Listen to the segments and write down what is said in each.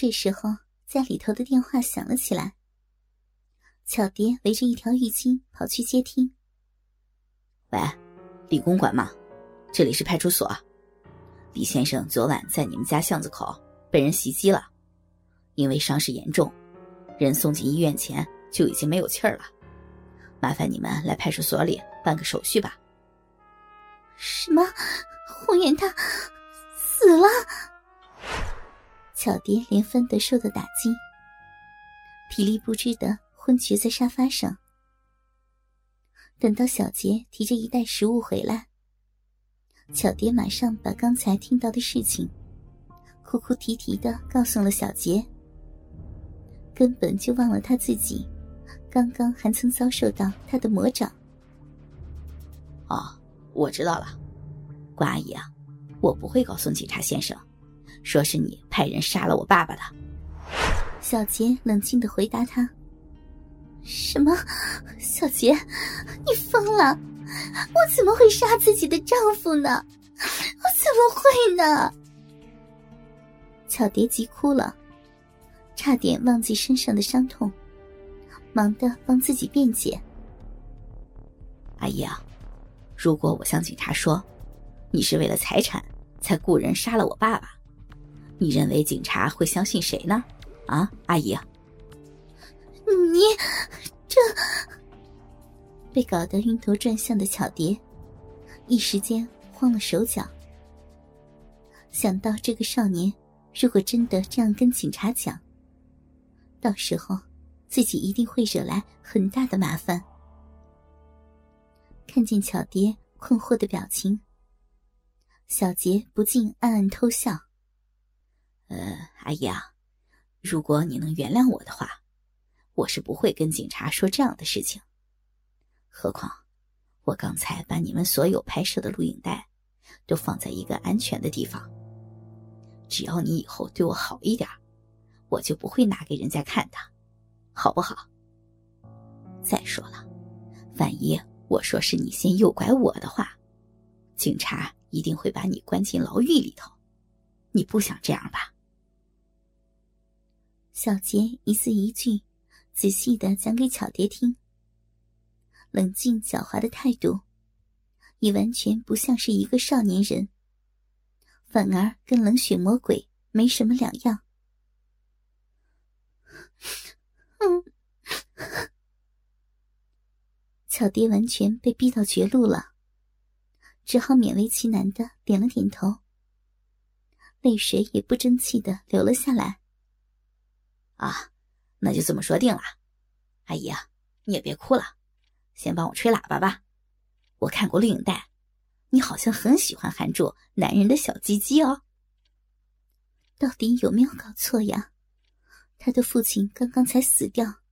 这时候，家里头的电话响了起来。巧蝶围着一条浴巾跑去接听。喂，李公馆吗？这里是派出所。李先生昨晚在你们家巷子口被人袭击了，因为伤势严重，人送进医院前就已经没有气儿了。麻烦你们来派出所里办个手续吧。什么？红颜他死了？巧蝶连番的受到打击，体力不支的昏厥在沙发上。等到小杰提着一袋食物回来，巧蝶马上把刚才听到的事情哭哭啼啼的告诉了小杰，根本就忘了他自己刚刚还曾遭受到他的魔掌。哦，我知道了，关阿姨啊，我不会告诉警察先生。说是你派人杀了我爸爸的。小杰冷静的回答他：“什么？小杰，你疯了？我怎么会杀自己的丈夫呢？我怎么会呢？”巧蝶急哭了，差点忘记身上的伤痛，忙的帮自己辩解：“阿姨啊，如果我向警察说，你是为了财产才雇人杀了我爸爸。”你认为警察会相信谁呢？啊，阿姨，你这被搞得晕头转向的巧蝶，一时间慌了手脚。想到这个少年如果真的这样跟警察讲，到时候自己一定会惹来很大的麻烦。看见巧蝶困惑的表情，小杰不禁暗暗偷笑。呃，阿姨啊，如果你能原谅我的话，我是不会跟警察说这样的事情。何况，我刚才把你们所有拍摄的录影带都放在一个安全的地方。只要你以后对我好一点，我就不会拿给人家看的，好不好？再说了，万一我说是你先诱拐我的话，警察一定会把你关进牢狱里头。你不想这样吧？小杰一字一句，仔细的讲给巧蝶听。冷静狡猾的态度，已完全不像是一个少年人，反而跟冷血魔鬼没什么两样。嗯，巧蝶完全被逼到绝路了，只好勉为其难的点了点头，泪水也不争气的流了下来。啊，那就这么说定了。阿姨啊，你也别哭了，先帮我吹喇叭吧。我看过录影带，你好像很喜欢含住男人的小鸡鸡哦。到底有没有搞错呀？他的父亲刚刚才死掉，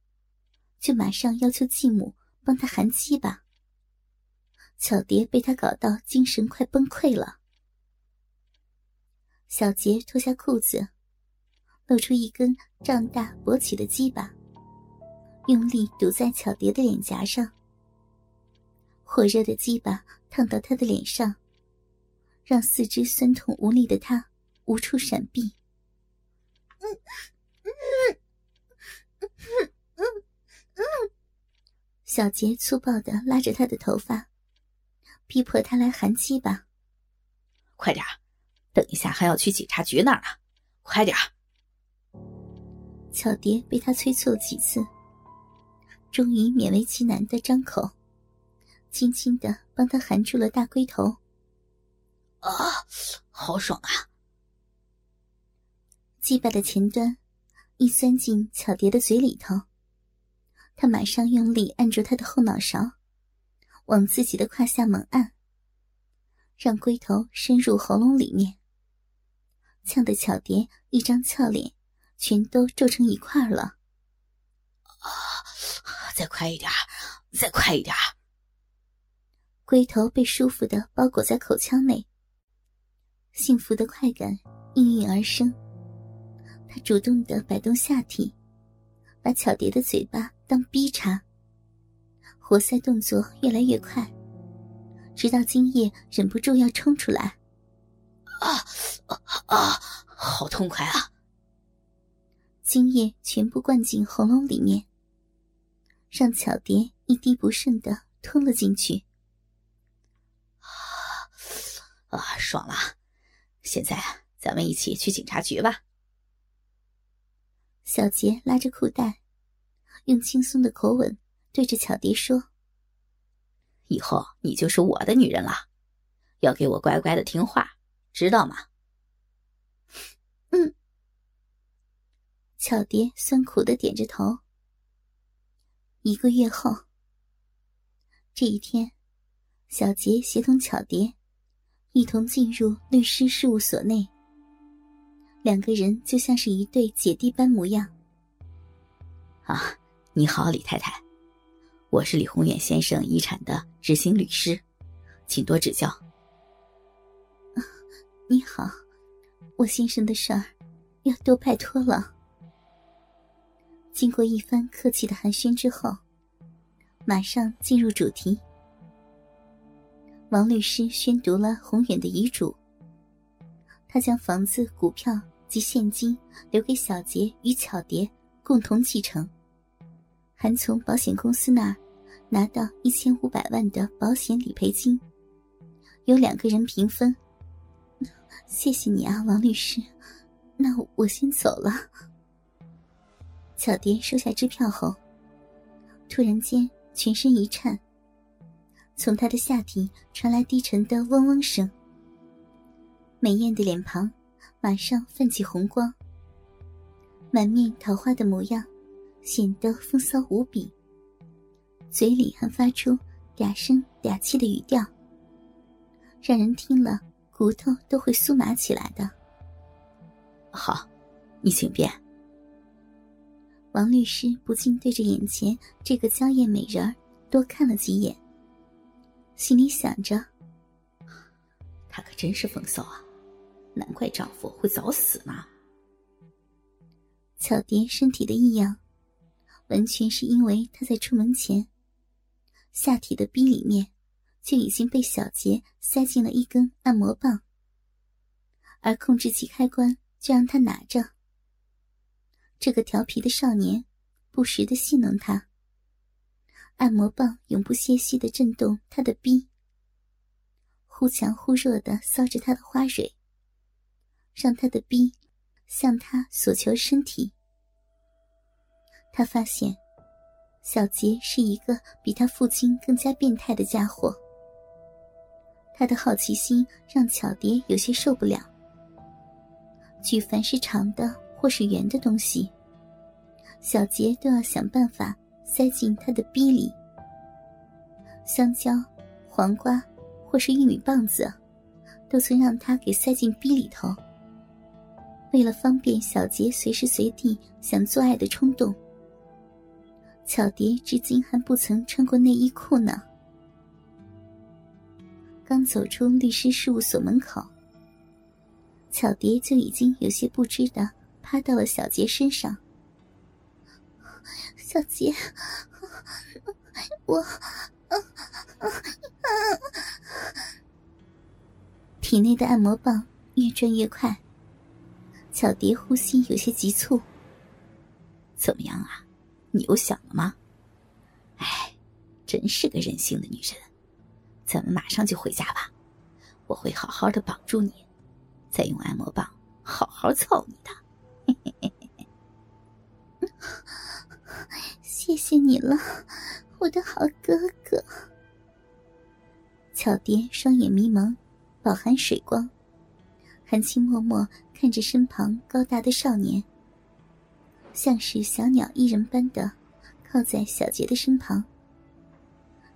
就马上要求继母帮他含鸡吧？巧蝶被他搞到精神快崩溃了。小杰脱下裤子。露出一根胀大勃起的鸡巴，用力堵在巧蝶的脸颊上。火热的鸡巴烫到她的脸上，让四肢酸痛无力的她无处闪避。嗯小杰粗暴的拉着她的头发，逼迫她来含鸡巴。快点等一下还要去警察局那儿呢，快点巧蝶被他催促了几次，终于勉为其难的张口，轻轻的帮他含住了大龟头。啊，好爽啊！鸡巴的前端一钻进巧蝶的嘴里头，他马上用力按住她的后脑勺，往自己的胯下猛按，让龟头深入喉咙里面，呛得巧蝶一张俏脸。全都皱成一块了！啊，再快一点，再快一点！龟头被舒服的包裹在口腔内，幸福的快感应运而生。他主动的摆动下体，把巧蝶的嘴巴当逼插，活塞动作越来越快，直到精液忍不住要冲出来。啊啊啊！好痛快啊！精液全部灌进喉咙里面，让巧蝶一滴不剩的吞了进去。啊，爽了！现在咱们一起去警察局吧。小杰拉着裤带，用轻松的口吻对着巧蝶说：“以后你就是我的女人了，要给我乖乖的听话，知道吗？”嗯。巧蝶酸苦的点着头。一个月后，这一天，小杰协同巧蝶。一同进入律师事务所内，两个人就像是一对姐弟般模样。啊，你好，李太太，我是李宏远先生遗产的执行律师，请多指教。你好，我先生的事儿要多拜托了。经过一番客气的寒暄之后，马上进入主题。王律师宣读了宏远的遗嘱。他将房子、股票及现金留给小杰与巧蝶共同继承，还从保险公司那拿到一千五百万的保险理赔金，由两个人平分。谢谢你啊，王律师。那我先走了。巧蝶收下支票后，突然间全身一颤。从她的下体传来低沉的嗡嗡声，美艳的脸庞马上泛起红光，满面桃花的模样显得风骚无比，嘴里还发出嗲声嗲气的语调，让人听了骨头都会酥麻起来的。好，你请便。王律师不禁对着眼前这个娇艳美人儿多看了几眼。心里想着，他可真是风骚啊，难怪丈夫会早死呢。巧蝶身体的异样，完全是因为她在出门前，下体的逼里面就已经被小杰塞进了一根按摩棒，而控制器开关就让他拿着。这个调皮的少年不时的戏弄他。按摩棒永不歇息的震动他的逼，忽强忽弱的搔着他的花蕊，让他的逼向他索求身体。他发现小杰是一个比他父亲更加变态的家伙。他的好奇心让巧蝶有些受不了。举凡是长的或是圆的东西，小杰都要想办法。塞进他的逼里，香蕉、黄瓜或是玉米棒子，都曾让他给塞进逼里头。为了方便小杰随时随地想做爱的冲动，巧蝶至今还不曾穿过内衣裤呢。刚走出律师事务所门口，巧蝶就已经有些不知的趴到了小杰身上。小杰，我，体内的按摩棒越转越快，小蝶呼吸有些急促。怎么样啊？你又想了吗？哎，真是个任性的女人。咱们马上就回家吧，我会好好的绑住你，再用按摩棒好好操你的。谢谢你了，我的好哥哥。巧蝶双眼迷蒙，饱含水光，含情脉脉看着身旁高大的少年，像是小鸟依人般的靠在小杰的身旁，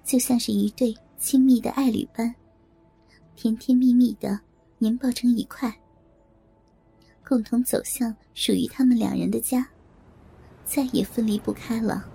就像是一对亲密的爱侣般，甜甜蜜蜜的粘抱成一块，共同走向属于他们两人的家，再也分离不开了。